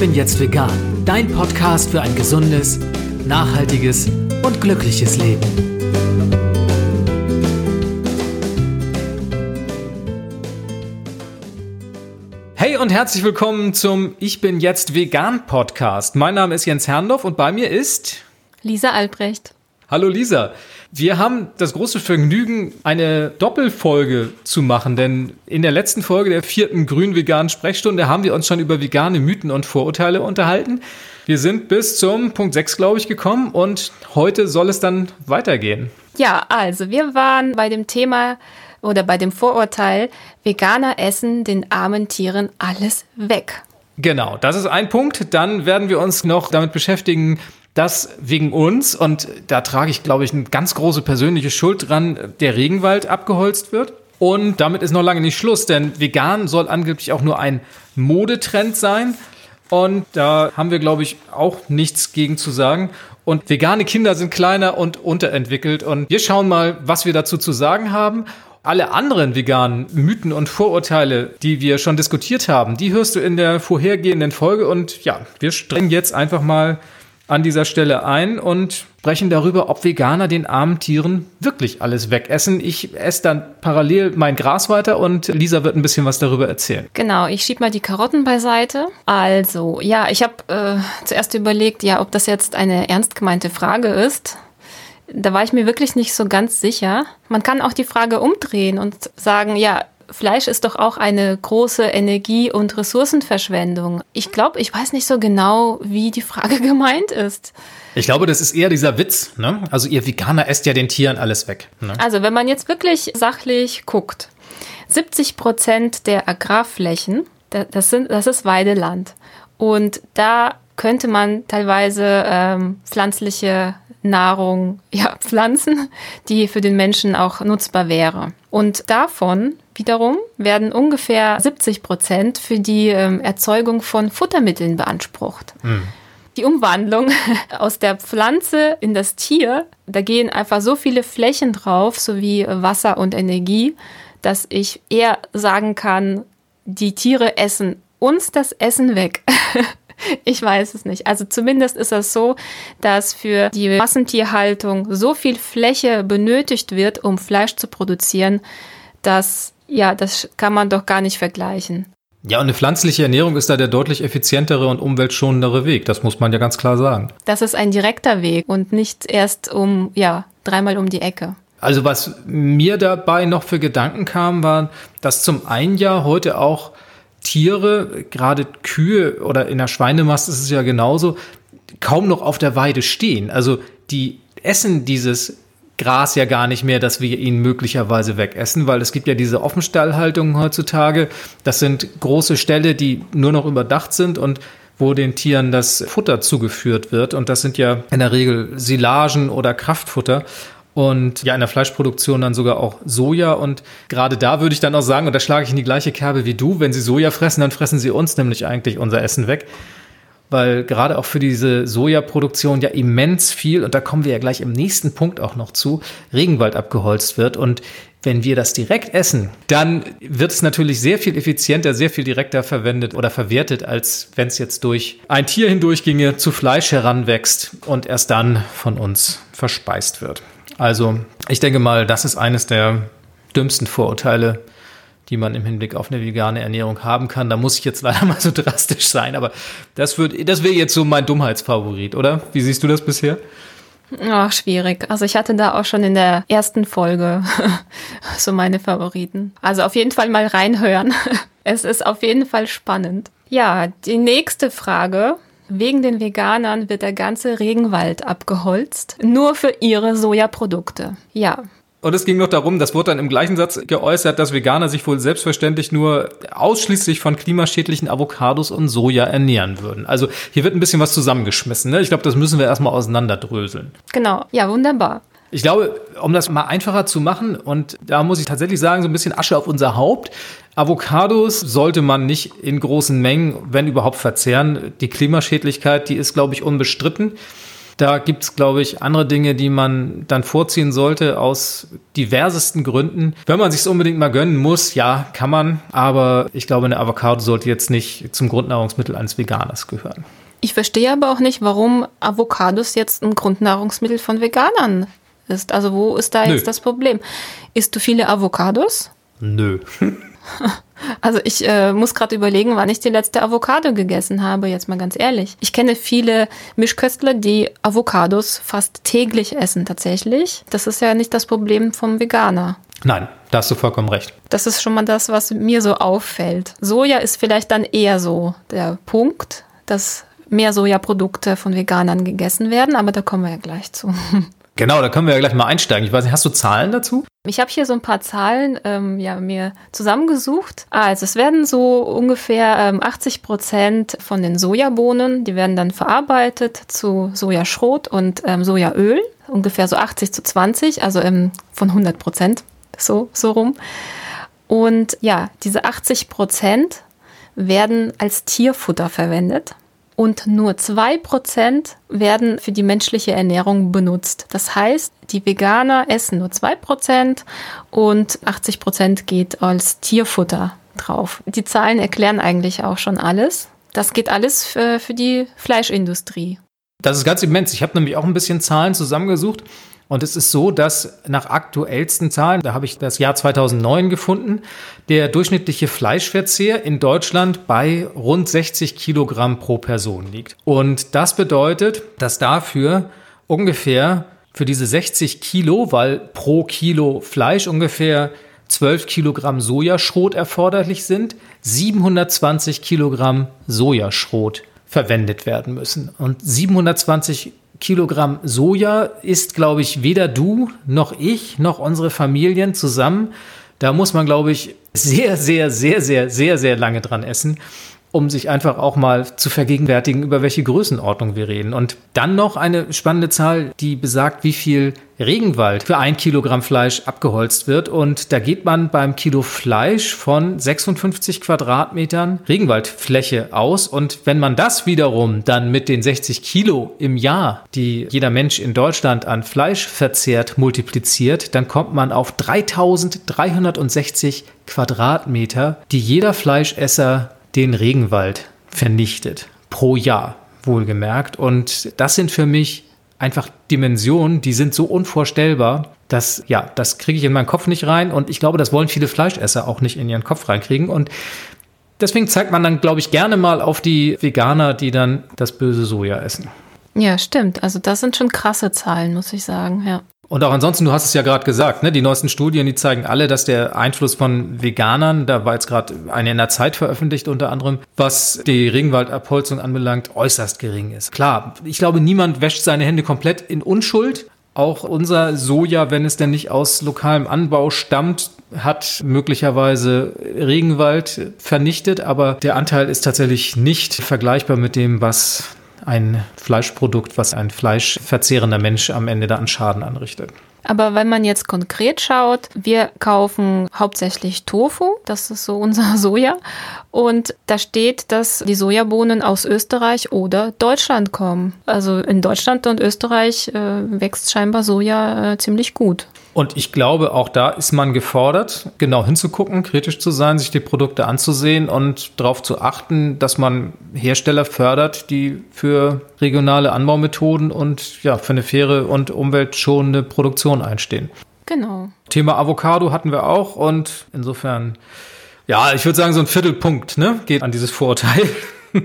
bin jetzt vegan. Dein Podcast für ein gesundes, nachhaltiges und glückliches Leben. Hey und herzlich willkommen zum Ich bin jetzt vegan Podcast. Mein Name ist Jens Herndorf und bei mir ist Lisa Albrecht. Hallo Lisa. Wir haben das große Vergnügen, eine Doppelfolge zu machen, denn in der letzten Folge der vierten grün-veganen Sprechstunde haben wir uns schon über vegane Mythen und Vorurteile unterhalten. Wir sind bis zum Punkt 6, glaube ich, gekommen und heute soll es dann weitergehen. Ja, also wir waren bei dem Thema oder bei dem Vorurteil, Veganer essen den armen Tieren alles weg. Genau, das ist ein Punkt. Dann werden wir uns noch damit beschäftigen, dass wegen uns, und da trage ich, glaube ich, eine ganz große persönliche Schuld dran, der Regenwald abgeholzt wird. Und damit ist noch lange nicht Schluss, denn vegan soll angeblich auch nur ein Modetrend sein. Und da haben wir, glaube ich, auch nichts gegen zu sagen. Und vegane Kinder sind kleiner und unterentwickelt. Und wir schauen mal, was wir dazu zu sagen haben. Alle anderen veganen Mythen und Vorurteile, die wir schon diskutiert haben, die hörst du in der vorhergehenden Folge. Und ja, wir strengen jetzt einfach mal an dieser Stelle ein und sprechen darüber, ob Veganer den armen Tieren wirklich alles wegessen. Ich esse dann parallel mein Gras weiter und Lisa wird ein bisschen was darüber erzählen. Genau, ich schiebe mal die Karotten beiseite. Also, ja, ich habe äh, zuerst überlegt, ja, ob das jetzt eine ernst gemeinte Frage ist. Da war ich mir wirklich nicht so ganz sicher. Man kann auch die Frage umdrehen und sagen, ja, Fleisch ist doch auch eine große Energie- und Ressourcenverschwendung. Ich glaube, ich weiß nicht so genau, wie die Frage gemeint ist. Ich glaube, das ist eher dieser Witz. Ne? Also ihr Veganer esst ja den Tieren alles weg. Ne? Also wenn man jetzt wirklich sachlich guckt, 70 Prozent der Agrarflächen, das, sind, das ist Weideland. Und da könnte man teilweise ähm, pflanzliche Nahrung ja, pflanzen, die für den Menschen auch nutzbar wäre. Und davon wiederum werden ungefähr 70 Prozent für die ähm, Erzeugung von Futtermitteln beansprucht. Mhm. Die Umwandlung aus der Pflanze in das Tier, da gehen einfach so viele Flächen drauf, sowie Wasser und Energie, dass ich eher sagen kann, die Tiere essen uns das Essen weg. Ich weiß es nicht. Also zumindest ist es so, dass für die Massentierhaltung so viel Fläche benötigt wird, um Fleisch zu produzieren, dass ja, das kann man doch gar nicht vergleichen. Ja, und eine pflanzliche Ernährung ist da der deutlich effizientere und umweltschonendere Weg. Das muss man ja ganz klar sagen. Das ist ein direkter Weg und nicht erst um, ja, dreimal um die Ecke. Also was mir dabei noch für Gedanken kam, war, dass zum einen ja heute auch Tiere, gerade Kühe oder in der Schweinemast ist es ja genauso, kaum noch auf der Weide stehen. Also die essen dieses Gras ja gar nicht mehr, dass wir ihn möglicherweise wegessen, weil es gibt ja diese Offenstallhaltungen heutzutage. Das sind große Ställe, die nur noch überdacht sind und wo den Tieren das Futter zugeführt wird. Und das sind ja in der Regel Silagen oder Kraftfutter und ja in der Fleischproduktion dann sogar auch Soja und gerade da würde ich dann auch sagen und da schlage ich in die gleiche Kerbe wie du, wenn sie Soja fressen, dann fressen sie uns nämlich eigentlich unser Essen weg, weil gerade auch für diese Sojaproduktion ja immens viel und da kommen wir ja gleich im nächsten Punkt auch noch zu, Regenwald abgeholzt wird und wenn wir das direkt essen, dann wird es natürlich sehr viel effizienter, sehr viel direkter verwendet oder verwertet, als wenn es jetzt durch ein Tier hindurch ginge, zu Fleisch heranwächst und erst dann von uns verspeist wird. Also ich denke mal, das ist eines der dümmsten Vorurteile, die man im Hinblick auf eine vegane Ernährung haben kann. Da muss ich jetzt leider mal so drastisch sein, aber das, das wäre jetzt so mein Dummheitsfavorit, oder? Wie siehst du das bisher? Ach, schwierig. Also ich hatte da auch schon in der ersten Folge so meine Favoriten. Also auf jeden Fall mal reinhören. Es ist auf jeden Fall spannend. Ja, die nächste Frage Wegen den Veganern wird der ganze Regenwald abgeholzt, nur für ihre Sojaprodukte. Ja, und es ging noch darum, das wurde dann im gleichen Satz geäußert, dass Veganer sich wohl selbstverständlich nur ausschließlich von klimaschädlichen Avocados und Soja ernähren würden. Also hier wird ein bisschen was zusammengeschmissen. Ne? Ich glaube, das müssen wir erstmal auseinanderdröseln. Genau, ja, wunderbar. Ich glaube, um das mal einfacher zu machen, und da muss ich tatsächlich sagen, so ein bisschen Asche auf unser Haupt. Avocados sollte man nicht in großen Mengen, wenn überhaupt, verzehren. Die Klimaschädlichkeit, die ist, glaube ich, unbestritten. Da gibt es, glaube ich, andere Dinge, die man dann vorziehen sollte aus diversesten Gründen. Wenn man sich es unbedingt mal gönnen muss, ja, kann man. Aber ich glaube, eine Avocado sollte jetzt nicht zum Grundnahrungsmittel eines Veganers gehören. Ich verstehe aber auch nicht, warum Avocados jetzt ein Grundnahrungsmittel von Veganern ist. Also wo ist da Nö. jetzt das Problem? Isst du viele Avocados? Nö. Also ich äh, muss gerade überlegen, wann ich die letzte Avocado gegessen habe, jetzt mal ganz ehrlich. Ich kenne viele Mischköstler, die Avocados fast täglich essen tatsächlich. Das ist ja nicht das Problem vom Veganer. Nein, da hast du vollkommen recht. Das ist schon mal das, was mir so auffällt. Soja ist vielleicht dann eher so der Punkt, dass mehr Sojaprodukte von Veganern gegessen werden, aber da kommen wir ja gleich zu. Genau, da können wir ja gleich mal einsteigen. Ich weiß nicht, hast du Zahlen dazu? Ich habe hier so ein paar Zahlen ähm, ja, mir zusammengesucht. Also es werden so ungefähr ähm, 80 Prozent von den Sojabohnen, die werden dann verarbeitet zu Sojaschrot und ähm, Sojaöl. Ungefähr so 80 zu 20, also ähm, von 100 Prozent, so, so rum. Und ja, diese 80 Prozent werden als Tierfutter verwendet und nur 2% werden für die menschliche Ernährung benutzt. Das heißt, die Veganer essen nur 2% und 80% geht als Tierfutter drauf. Die Zahlen erklären eigentlich auch schon alles. Das geht alles für, für die Fleischindustrie. Das ist ganz immens. Ich habe nämlich auch ein bisschen Zahlen zusammengesucht. Und es ist so, dass nach aktuellsten Zahlen, da habe ich das Jahr 2009 gefunden, der durchschnittliche Fleischverzehr in Deutschland bei rund 60 Kilogramm pro Person liegt. Und das bedeutet, dass dafür ungefähr für diese 60 Kilo, weil pro Kilo Fleisch ungefähr 12 Kilogramm Sojaschrot erforderlich sind, 720 Kilogramm Sojaschrot verwendet werden müssen. Und 720 Kilogramm Soja isst, glaube ich, weder du noch ich noch unsere Familien zusammen. Da muss man, glaube ich, sehr, sehr, sehr, sehr, sehr, sehr lange dran essen um sich einfach auch mal zu vergegenwärtigen, über welche Größenordnung wir reden. Und dann noch eine spannende Zahl, die besagt, wie viel Regenwald für ein Kilogramm Fleisch abgeholzt wird. Und da geht man beim Kilo Fleisch von 56 Quadratmetern Regenwaldfläche aus. Und wenn man das wiederum dann mit den 60 Kilo im Jahr, die jeder Mensch in Deutschland an Fleisch verzehrt, multipliziert, dann kommt man auf 3360 Quadratmeter, die jeder Fleischesser den Regenwald vernichtet. Pro Jahr, wohlgemerkt. Und das sind für mich einfach Dimensionen, die sind so unvorstellbar, dass, ja, das kriege ich in meinen Kopf nicht rein. Und ich glaube, das wollen viele Fleischesser auch nicht in ihren Kopf reinkriegen. Und deswegen zeigt man dann, glaube ich, gerne mal auf die Veganer, die dann das böse Soja essen. Ja, stimmt. Also das sind schon krasse Zahlen, muss ich sagen, ja. Und auch ansonsten, du hast es ja gerade gesagt, ne, die neuesten Studien, die zeigen alle, dass der Einfluss von Veganern, da war jetzt gerade eine in der Zeit veröffentlicht unter anderem, was die Regenwaldabholzung anbelangt, äußerst gering ist. Klar, ich glaube, niemand wäscht seine Hände komplett in Unschuld. Auch unser Soja, wenn es denn nicht aus lokalem Anbau stammt, hat möglicherweise Regenwald vernichtet, aber der Anteil ist tatsächlich nicht vergleichbar mit dem, was ein Fleischprodukt, was ein fleischverzehrender Mensch am Ende da an Schaden anrichtet. Aber wenn man jetzt konkret schaut, wir kaufen hauptsächlich Tofu, das ist so unser Soja. Und da steht, dass die Sojabohnen aus Österreich oder Deutschland kommen. Also in Deutschland und Österreich äh, wächst scheinbar Soja äh, ziemlich gut. Und ich glaube, auch da ist man gefordert, genau hinzugucken, kritisch zu sein, sich die Produkte anzusehen und darauf zu achten, dass man Hersteller fördert, die für regionale Anbaumethoden und ja, für eine faire und umweltschonende Produktion einstehen. Genau. Thema Avocado hatten wir auch und insofern, ja, ich würde sagen, so ein Viertelpunkt ne, geht an dieses Vorurteil.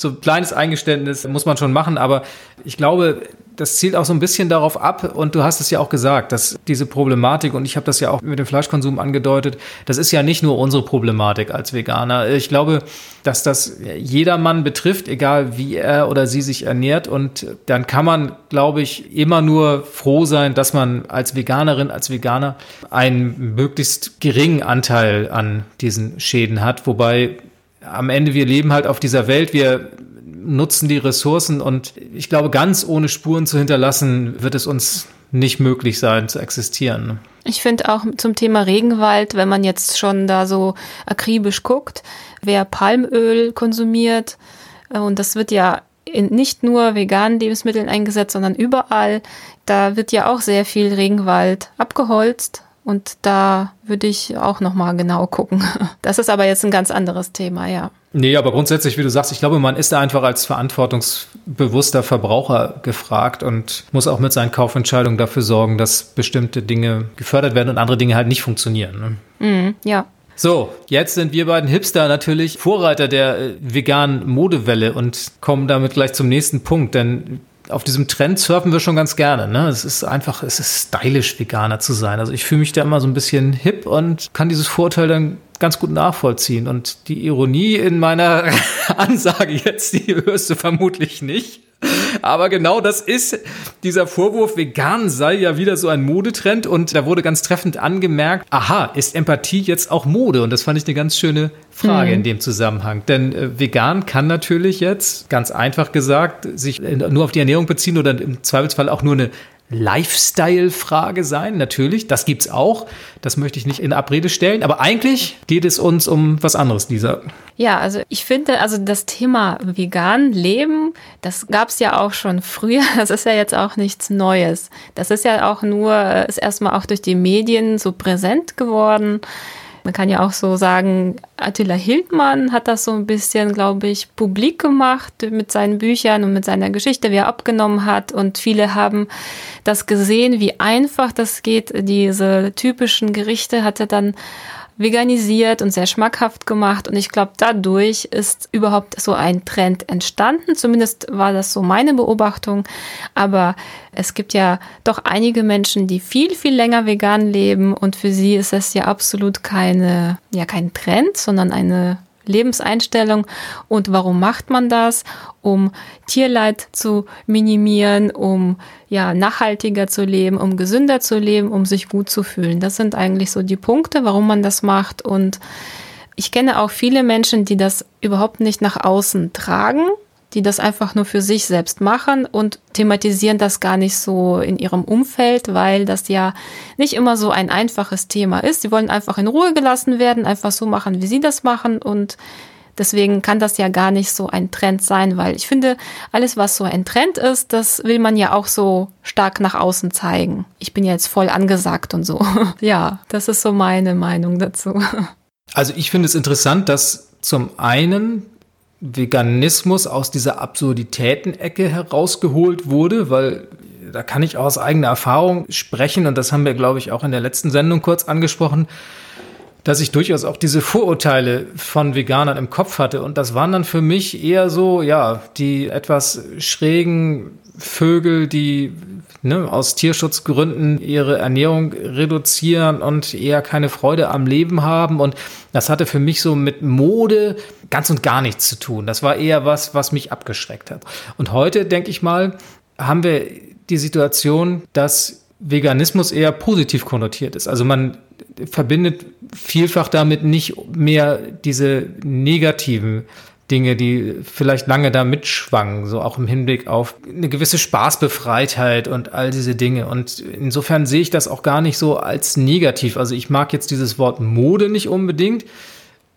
so ein kleines Eingeständnis muss man schon machen, aber ich glaube, das zielt auch so ein bisschen darauf ab und du hast es ja auch gesagt, dass diese Problematik und ich habe das ja auch mit dem Fleischkonsum angedeutet, das ist ja nicht nur unsere Problematik als Veganer. Ich glaube, dass das jedermann betrifft, egal wie er oder sie sich ernährt und dann kann man, glaube ich, immer nur froh sein, dass man als Veganerin, als Veganer einen möglichst geringen Anteil an diesen Schäden hat, wobei am Ende wir leben halt auf dieser Welt, wir nutzen die Ressourcen und ich glaube, ganz ohne Spuren zu hinterlassen, wird es uns nicht möglich sein zu existieren. Ich finde auch zum Thema Regenwald, wenn man jetzt schon da so akribisch guckt, wer Palmöl konsumiert, äh, und das wird ja in nicht nur veganen Lebensmitteln eingesetzt, sondern überall. Da wird ja auch sehr viel Regenwald abgeholzt und da würde ich auch noch mal genau gucken. Das ist aber jetzt ein ganz anderes Thema, ja. Nee, aber grundsätzlich, wie du sagst, ich glaube, man ist da einfach als verantwortungsbewusster Verbraucher gefragt und muss auch mit seinen Kaufentscheidungen dafür sorgen, dass bestimmte Dinge gefördert werden und andere Dinge halt nicht funktionieren. Ne? Mm, ja. So, jetzt sind wir beiden Hipster natürlich Vorreiter der äh, veganen Modewelle und kommen damit gleich zum nächsten Punkt, denn auf diesem Trend surfen wir schon ganz gerne. Ne? Es ist einfach, es ist stylisch, Veganer zu sein. Also ich fühle mich da immer so ein bisschen hip und kann dieses Vorurteil dann ganz gut nachvollziehen. Und die Ironie in meiner Ansage jetzt, die hörst du vermutlich nicht. Aber genau das ist dieser Vorwurf, vegan sei ja wieder so ein Modetrend und da wurde ganz treffend angemerkt, aha, ist Empathie jetzt auch Mode? Und das fand ich eine ganz schöne Frage mhm. in dem Zusammenhang. Denn äh, vegan kann natürlich jetzt, ganz einfach gesagt, sich nur auf die Ernährung beziehen oder im Zweifelsfall auch nur eine Lifestyle-Frage sein, natürlich. Das gibt's auch. Das möchte ich nicht in Abrede stellen. Aber eigentlich geht es uns um was anderes, Lisa. Ja, also ich finde, also das Thema vegan leben, das gab's ja auch schon früher. Das ist ja jetzt auch nichts Neues. Das ist ja auch nur, ist erstmal auch durch die Medien so präsent geworden. Man kann ja auch so sagen, Attila Hildmann hat das so ein bisschen, glaube ich, publik gemacht mit seinen Büchern und mit seiner Geschichte, wie er abgenommen hat. Und viele haben das gesehen, wie einfach das geht. Diese typischen Gerichte hat er dann veganisiert und sehr schmackhaft gemacht. Und ich glaube, dadurch ist überhaupt so ein Trend entstanden. Zumindest war das so meine Beobachtung. Aber es gibt ja doch einige Menschen, die viel, viel länger vegan leben. Und für sie ist es ja absolut keine, ja, kein Trend, sondern eine Lebenseinstellung. Und warum macht man das? Um Tierleid zu minimieren, um ja nachhaltiger zu leben, um gesünder zu leben, um sich gut zu fühlen. Das sind eigentlich so die Punkte, warum man das macht. Und ich kenne auch viele Menschen, die das überhaupt nicht nach außen tragen, die das einfach nur für sich selbst machen und thematisieren das gar nicht so in ihrem Umfeld, weil das ja nicht immer so ein einfaches Thema ist. Sie wollen einfach in Ruhe gelassen werden, einfach so machen, wie sie das machen und Deswegen kann das ja gar nicht so ein Trend sein, weil ich finde, alles, was so ein Trend ist, das will man ja auch so stark nach außen zeigen. Ich bin ja jetzt voll angesagt und so. ja, das ist so meine Meinung dazu. Also ich finde es interessant, dass zum einen Veganismus aus dieser Absurditäten-Ecke herausgeholt wurde, weil da kann ich aus eigener Erfahrung sprechen und das haben wir, glaube ich, auch in der letzten Sendung kurz angesprochen, dass ich durchaus auch diese Vorurteile von Veganern im Kopf hatte und das waren dann für mich eher so, ja, die etwas schrägen Vögel, die ne, aus Tierschutzgründen ihre Ernährung reduzieren und eher keine Freude am Leben haben. Und das hatte für mich so mit Mode ganz und gar nichts zu tun. Das war eher was, was mich abgeschreckt hat. Und heute, denke ich mal, haben wir die Situation, dass Veganismus eher positiv konnotiert ist. Also man verbindet vielfach damit nicht mehr diese negativen Dinge, die vielleicht lange da mitschwangen, so auch im Hinblick auf eine gewisse Spaßbefreitheit und all diese Dinge. Und insofern sehe ich das auch gar nicht so als negativ. Also ich mag jetzt dieses Wort Mode nicht unbedingt,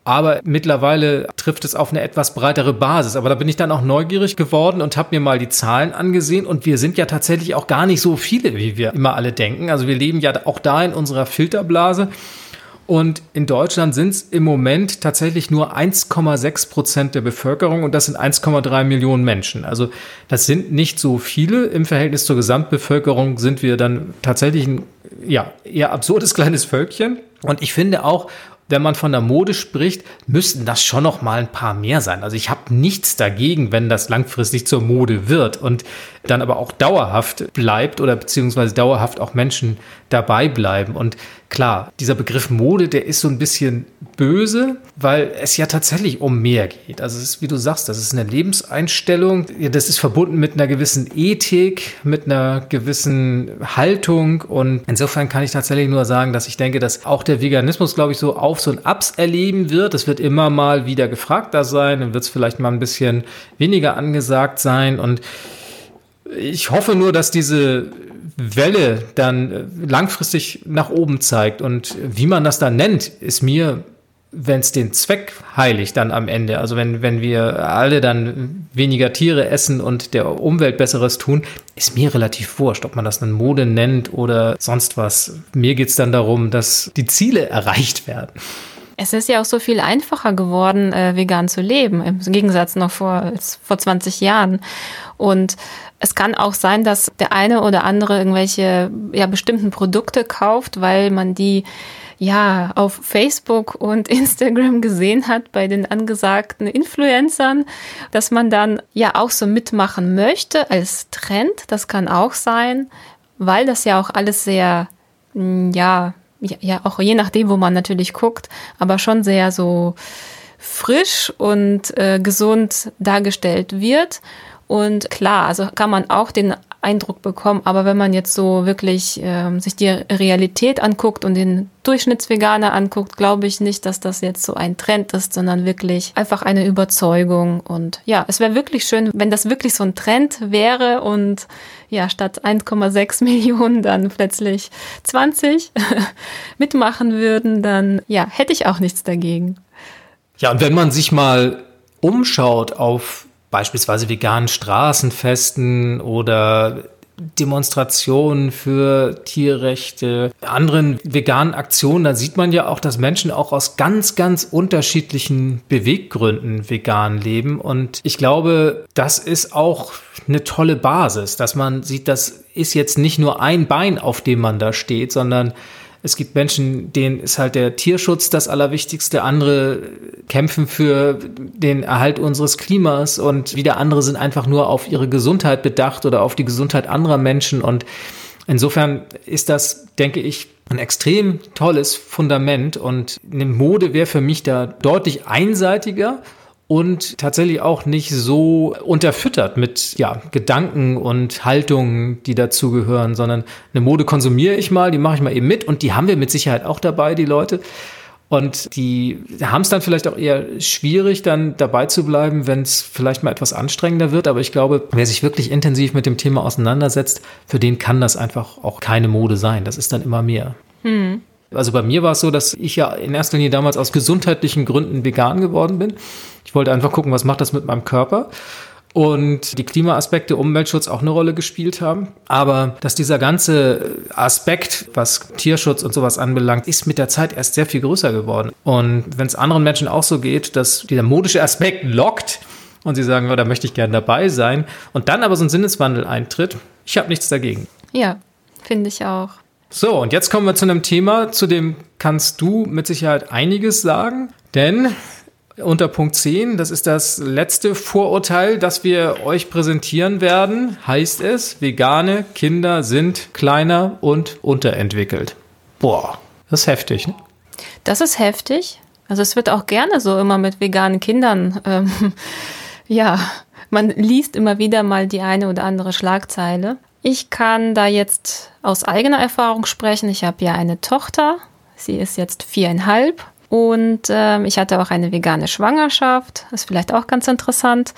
aber mittlerweile trifft es auf eine etwas breitere Basis. Aber da bin ich dann auch neugierig geworden und habe mir mal die Zahlen angesehen. Und wir sind ja tatsächlich auch gar nicht so viele, wie wir immer alle denken. Also wir leben ja auch da in unserer Filterblase. Und in Deutschland sind es im Moment tatsächlich nur 1,6 Prozent der Bevölkerung und das sind 1,3 Millionen Menschen. Also das sind nicht so viele. Im Verhältnis zur Gesamtbevölkerung sind wir dann tatsächlich ein ja, eher absurdes kleines Völkchen. Und ich finde auch, wenn man von der Mode spricht, müssten das schon noch mal ein paar mehr sein. Also ich habe nichts dagegen, wenn das langfristig zur Mode wird und dann aber auch dauerhaft bleibt oder beziehungsweise dauerhaft auch Menschen dabei bleiben. Und klar, dieser Begriff Mode, der ist so ein bisschen böse, weil es ja tatsächlich um mehr geht. Also es ist, wie du sagst, das ist eine Lebenseinstellung. Das ist verbunden mit einer gewissen Ethik, mit einer gewissen Haltung. Und insofern kann ich tatsächlich nur sagen, dass ich denke, dass auch der Veganismus, glaube ich, so Aufs und Abs erleben wird. Es wird immer mal wieder gefragter sein, dann wird es vielleicht mal ein bisschen weniger angesagt sein. Und ich hoffe nur, dass diese Welle dann langfristig nach oben zeigt. Und wie man das dann nennt, ist mir wenn es den Zweck heiligt dann am Ende, also wenn, wenn wir alle dann weniger Tiere essen und der Umwelt Besseres tun, ist mir relativ wurscht, ob man das dann Mode nennt oder sonst was. Mir geht es dann darum, dass die Ziele erreicht werden. Es ist ja auch so viel einfacher geworden, äh, vegan zu leben, im Gegensatz noch vor, vor 20 Jahren. Und es kann auch sein, dass der eine oder andere irgendwelche ja, bestimmten Produkte kauft, weil man die ja auf Facebook und Instagram gesehen hat bei den angesagten Influencern, dass man dann ja auch so mitmachen möchte als Trend. Das kann auch sein, weil das ja auch alles sehr mm, ja ja auch je nachdem, wo man natürlich guckt, aber schon sehr so frisch und äh, gesund dargestellt wird. Und klar, also kann man auch den Eindruck bekommen, aber wenn man jetzt so wirklich ähm, sich die Realität anguckt und den Durchschnittsveganer anguckt, glaube ich nicht, dass das jetzt so ein Trend ist, sondern wirklich einfach eine Überzeugung. Und ja, es wäre wirklich schön, wenn das wirklich so ein Trend wäre und ja, statt 1,6 Millionen dann plötzlich 20 mitmachen würden, dann ja, hätte ich auch nichts dagegen. Ja, und wenn man sich mal umschaut auf beispielsweise veganen Straßenfesten oder Demonstrationen für Tierrechte, anderen veganen Aktionen, da sieht man ja auch, dass Menschen auch aus ganz, ganz unterschiedlichen Beweggründen vegan leben. Und ich glaube, das ist auch eine tolle Basis, dass man sieht, das ist jetzt nicht nur ein Bein, auf dem man da steht, sondern es gibt Menschen, denen ist halt der Tierschutz das Allerwichtigste. Andere kämpfen für den Erhalt unseres Klimas und wieder andere sind einfach nur auf ihre Gesundheit bedacht oder auf die Gesundheit anderer Menschen. Und insofern ist das, denke ich, ein extrem tolles Fundament und eine Mode wäre für mich da deutlich einseitiger und tatsächlich auch nicht so unterfüttert mit ja, Gedanken und Haltungen, die dazugehören, sondern eine Mode konsumiere ich mal, die mache ich mal eben mit und die haben wir mit Sicherheit auch dabei, die Leute. Und die haben es dann vielleicht auch eher schwierig, dann dabei zu bleiben, wenn es vielleicht mal etwas anstrengender wird. Aber ich glaube, wer sich wirklich intensiv mit dem Thema auseinandersetzt, für den kann das einfach auch keine Mode sein. Das ist dann immer mehr. Hm. Also bei mir war es so, dass ich ja in erster Linie damals aus gesundheitlichen Gründen vegan geworden bin. Ich wollte einfach gucken, was macht das mit meinem Körper und die Klimaaspekte, Umweltschutz auch eine Rolle gespielt haben. Aber dass dieser ganze Aspekt, was Tierschutz und sowas anbelangt, ist mit der Zeit erst sehr viel größer geworden. Und wenn es anderen Menschen auch so geht, dass dieser modische Aspekt lockt und sie sagen, oh, da möchte ich gerne dabei sein und dann aber so ein Sinneswandel eintritt, ich habe nichts dagegen. Ja, finde ich auch. So, und jetzt kommen wir zu einem Thema, zu dem kannst du mit Sicherheit einiges sagen, denn unter Punkt 10, das ist das letzte Vorurteil, das wir euch präsentieren werden, heißt es, vegane Kinder sind kleiner und unterentwickelt. Boah, das ist heftig. Ne? Das ist heftig. Also es wird auch gerne so immer mit veganen Kindern, ähm, ja, man liest immer wieder mal die eine oder andere Schlagzeile. Ich kann da jetzt aus eigener Erfahrung sprechen. Ich habe ja eine Tochter. Sie ist jetzt viereinhalb. Und ähm, ich hatte auch eine vegane Schwangerschaft. Das ist vielleicht auch ganz interessant.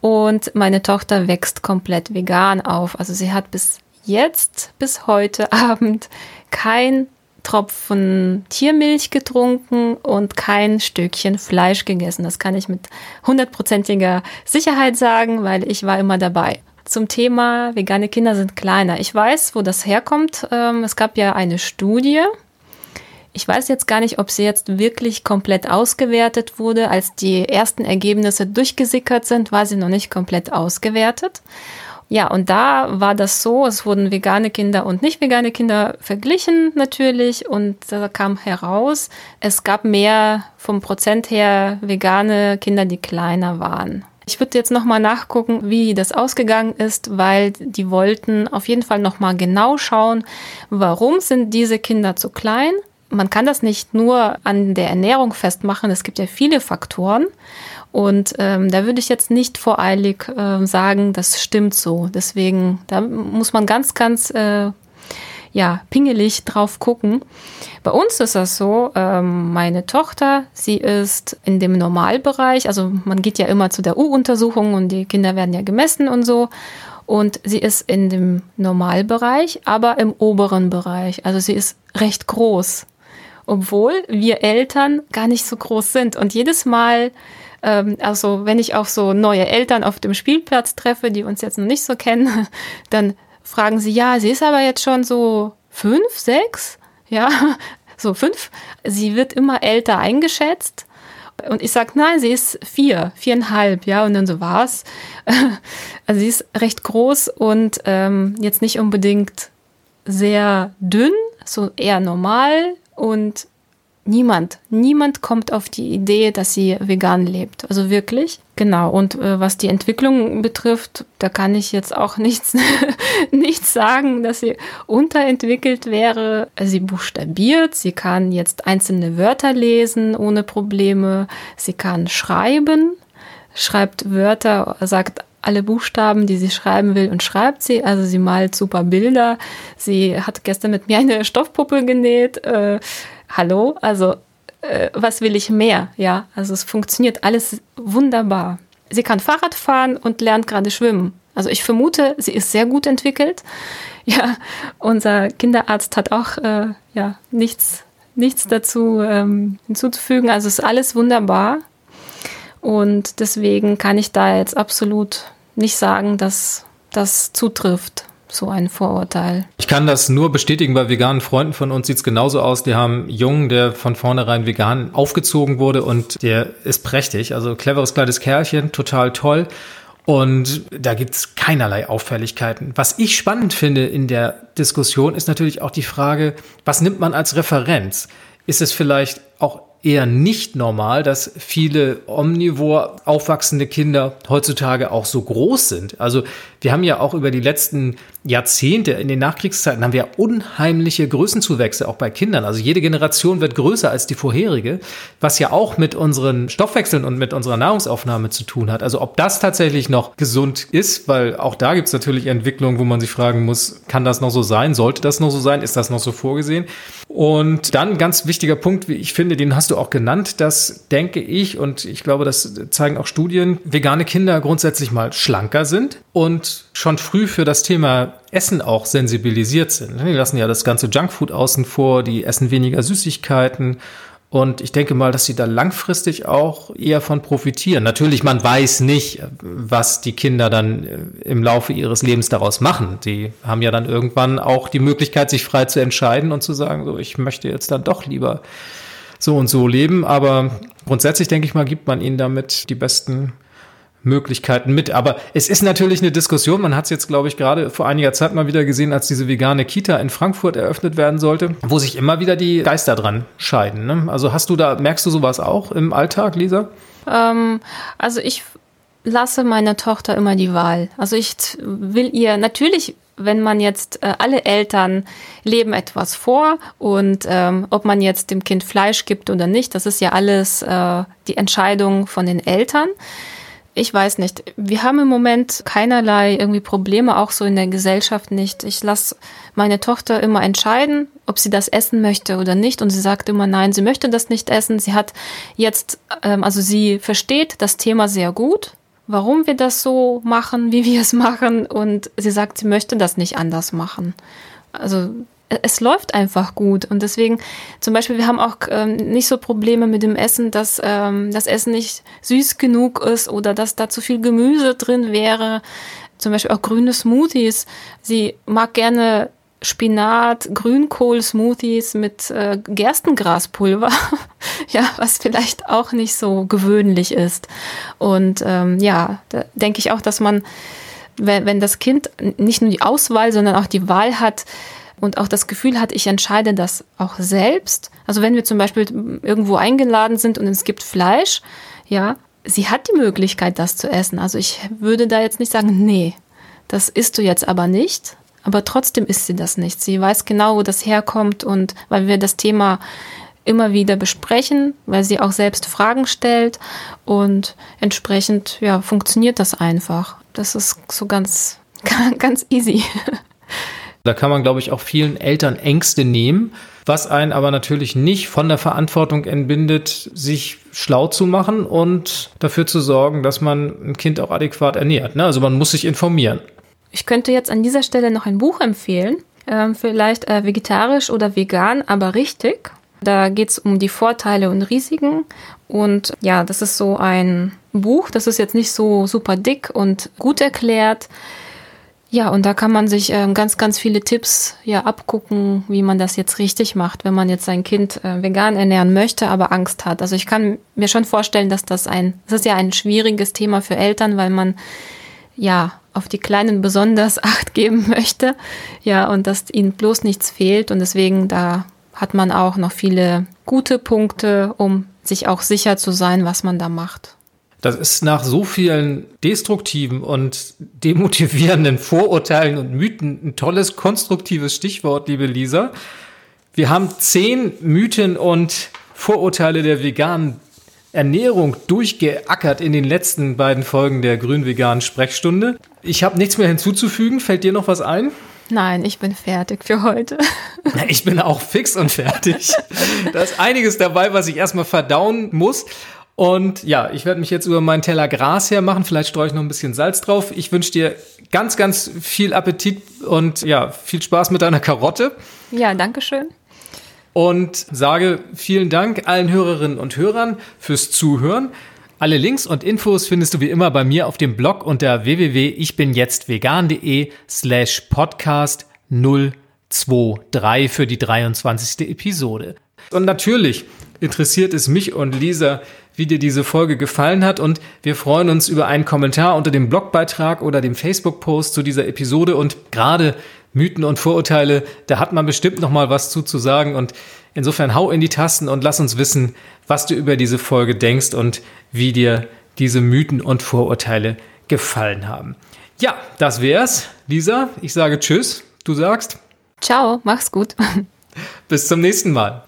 Und meine Tochter wächst komplett vegan auf. Also sie hat bis jetzt, bis heute Abend kein Tropfen Tiermilch getrunken und kein Stückchen Fleisch gegessen. Das kann ich mit hundertprozentiger Sicherheit sagen, weil ich war immer dabei zum Thema vegane Kinder sind kleiner. Ich weiß, wo das herkommt. Ähm, es gab ja eine Studie. Ich weiß jetzt gar nicht, ob sie jetzt wirklich komplett ausgewertet wurde. Als die ersten Ergebnisse durchgesickert sind, war sie noch nicht komplett ausgewertet. Ja, und da war das so, es wurden vegane Kinder und nicht vegane Kinder verglichen natürlich und da kam heraus, es gab mehr vom Prozent her vegane Kinder, die kleiner waren. Ich würde jetzt nochmal nachgucken, wie das ausgegangen ist, weil die wollten auf jeden Fall nochmal genau schauen, warum sind diese Kinder zu klein. Man kann das nicht nur an der Ernährung festmachen, es gibt ja viele Faktoren. Und ähm, da würde ich jetzt nicht voreilig äh, sagen, das stimmt so. Deswegen, da muss man ganz, ganz äh, ja, pingelig drauf gucken. Bei uns ist das so, ähm, meine Tochter, sie ist in dem Normalbereich, also man geht ja immer zu der U-Untersuchung und die Kinder werden ja gemessen und so. Und sie ist in dem Normalbereich, aber im oberen Bereich. Also sie ist recht groß. obwohl wir Eltern gar nicht so groß sind. Und jedes Mal, ähm, also wenn ich auch so neue Eltern auf dem Spielplatz treffe, die uns jetzt noch nicht so kennen, dann fragen sie, ja, sie ist aber jetzt schon so fünf, sechs, ja, so fünf. Sie wird immer älter eingeschätzt. Und ich sage, nein, sie ist vier, viereinhalb, ja, und dann so war's. Also sie ist recht groß und ähm, jetzt nicht unbedingt sehr dünn, so eher normal und niemand, niemand kommt auf die Idee, dass sie vegan lebt. Also wirklich. Genau. Und äh, was die Entwicklung betrifft, da kann ich jetzt auch nichts, nichts sagen, dass sie unterentwickelt wäre. Sie buchstabiert, sie kann jetzt einzelne Wörter lesen ohne Probleme. Sie kann schreiben, schreibt Wörter, sagt alle Buchstaben, die sie schreiben will und schreibt sie. Also sie malt super Bilder. Sie hat gestern mit mir eine Stoffpuppe genäht. Äh, hallo, also äh, was will ich mehr? Ja, also es funktioniert alles wunderbar. Sie kann Fahrrad fahren und lernt gerade schwimmen. Also ich vermute, sie ist sehr gut entwickelt. Ja, unser Kinderarzt hat auch äh, ja nichts nichts dazu ähm, hinzuzufügen. Also ist alles wunderbar. Und deswegen kann ich da jetzt absolut nicht sagen, dass das zutrifft so ein Vorurteil. Ich kann das nur bestätigen, bei veganen Freunden von uns sieht es genauso aus. Die haben einen Jungen, der von vornherein vegan aufgezogen wurde und der ist prächtig. Also cleveres kleines Kerlchen, total toll. Und da gibt's keinerlei Auffälligkeiten. Was ich spannend finde in der Diskussion ist natürlich auch die Frage, was nimmt man als Referenz? Ist es vielleicht auch eher nicht normal, dass viele omnivor aufwachsende Kinder heutzutage auch so groß sind. Also wir haben ja auch über die letzten Jahrzehnte in den Nachkriegszeiten haben wir unheimliche Größenzuwächse auch bei Kindern. Also jede Generation wird größer als die vorherige, was ja auch mit unseren Stoffwechseln und mit unserer Nahrungsaufnahme zu tun hat. Also ob das tatsächlich noch gesund ist, weil auch da gibt es natürlich Entwicklungen, wo man sich fragen muss, kann das noch so sein? Sollte das noch so sein? Ist das noch so vorgesehen? Und dann ganz wichtiger Punkt, wie ich finde, den hast du auch genannt, das denke ich und ich glaube, das zeigen auch Studien, vegane Kinder grundsätzlich mal schlanker sind und schon früh für das Thema Essen auch sensibilisiert sind. Die lassen ja das ganze Junkfood außen vor, die essen weniger Süßigkeiten. Und ich denke mal, dass sie da langfristig auch eher von profitieren. Natürlich, man weiß nicht, was die Kinder dann äh, im Laufe ihres Lebens daraus machen. Die haben ja dann irgendwann auch die Möglichkeit, sich frei zu entscheiden und zu sagen, so, ich möchte jetzt dann doch lieber so und so leben. Aber grundsätzlich denke ich mal, gibt man ihnen damit die besten Möglichkeiten mit. Aber es ist natürlich eine Diskussion. Man hat es jetzt, glaube ich, gerade vor einiger Zeit mal wieder gesehen, als diese vegane Kita in Frankfurt eröffnet werden sollte, wo sich immer wieder die Geister dran scheiden. Ne? Also hast du da, merkst du sowas auch im Alltag, Lisa? Ähm, also ich lasse meiner Tochter immer die Wahl. Also ich will ihr natürlich wenn man jetzt äh, alle Eltern leben etwas vor und ähm, ob man jetzt dem Kind Fleisch gibt oder nicht, das ist ja alles äh, die Entscheidung von den Eltern. Ich weiß nicht. Wir haben im Moment keinerlei irgendwie Probleme, auch so in der Gesellschaft nicht. Ich lasse meine Tochter immer entscheiden, ob sie das essen möchte oder nicht. Und sie sagt immer, nein, sie möchte das nicht essen. Sie hat jetzt, ähm, also sie versteht das Thema sehr gut, warum wir das so machen, wie wir es machen. Und sie sagt, sie möchte das nicht anders machen. Also es läuft einfach gut. Und deswegen, zum Beispiel, wir haben auch ähm, nicht so Probleme mit dem Essen, dass ähm, das Essen nicht süß genug ist oder dass da zu viel Gemüse drin wäre. Zum Beispiel auch grüne Smoothies. Sie mag gerne Spinat, Grünkohl-Smoothies mit äh, Gerstengraspulver, ja, was vielleicht auch nicht so gewöhnlich ist. Und ähm, ja, da denke ich auch, dass man, wenn, wenn das Kind nicht nur die Auswahl, sondern auch die Wahl hat, und auch das Gefühl hat, ich entscheide das auch selbst. Also wenn wir zum Beispiel irgendwo eingeladen sind und es gibt Fleisch, ja, sie hat die Möglichkeit, das zu essen. Also ich würde da jetzt nicht sagen, nee, das isst du jetzt aber nicht. Aber trotzdem isst sie das nicht. Sie weiß genau, wo das herkommt und weil wir das Thema immer wieder besprechen, weil sie auch selbst Fragen stellt und entsprechend ja, funktioniert das einfach. Das ist so ganz, ganz easy. Da kann man, glaube ich, auch vielen Eltern Ängste nehmen, was einen aber natürlich nicht von der Verantwortung entbindet, sich schlau zu machen und dafür zu sorgen, dass man ein Kind auch adäquat ernährt. Ne? Also man muss sich informieren. Ich könnte jetzt an dieser Stelle noch ein Buch empfehlen, ähm, vielleicht äh, vegetarisch oder vegan, aber richtig. Da geht es um die Vorteile und Risiken. Und ja, das ist so ein Buch. Das ist jetzt nicht so super dick und gut erklärt. Ja, und da kann man sich äh, ganz, ganz viele Tipps ja abgucken, wie man das jetzt richtig macht, wenn man jetzt sein Kind äh, vegan ernähren möchte, aber Angst hat. Also ich kann mir schon vorstellen, dass das ein, das ist ja ein schwieriges Thema für Eltern, weil man ja auf die Kleinen besonders Acht geben möchte, ja, und dass ihnen bloß nichts fehlt. Und deswegen da hat man auch noch viele gute Punkte, um sich auch sicher zu sein, was man da macht. Das ist nach so vielen destruktiven und demotivierenden Vorurteilen und Mythen ein tolles, konstruktives Stichwort, liebe Lisa. Wir haben zehn Mythen und Vorurteile der veganen Ernährung durchgeackert in den letzten beiden Folgen der grün-veganen Sprechstunde. Ich habe nichts mehr hinzuzufügen. Fällt dir noch was ein? Nein, ich bin fertig für heute. Ich bin auch fix und fertig. Da ist einiges dabei, was ich erstmal verdauen muss. Und ja, ich werde mich jetzt über meinen Teller Gras hermachen. Vielleicht streue ich noch ein bisschen Salz drauf. Ich wünsche dir ganz, ganz viel Appetit und ja, viel Spaß mit deiner Karotte. Ja, danke schön. Und sage vielen Dank allen Hörerinnen und Hörern fürs Zuhören. Alle Links und Infos findest du wie immer bei mir auf dem Blog unter www.ichbinjetztvegan.de slash podcast 023 für die 23. Episode. Und natürlich interessiert es mich und Lisa, wie dir diese Folge gefallen hat und wir freuen uns über einen Kommentar unter dem Blogbeitrag oder dem Facebook-Post zu dieser Episode und gerade Mythen und Vorurteile, da hat man bestimmt noch mal was zu, zu sagen und insofern hau in die Tasten und lass uns wissen, was du über diese Folge denkst und wie dir diese Mythen und Vorurteile gefallen haben. Ja, das wär's. Lisa, ich sage Tschüss. Du sagst? Ciao, mach's gut. Bis zum nächsten Mal.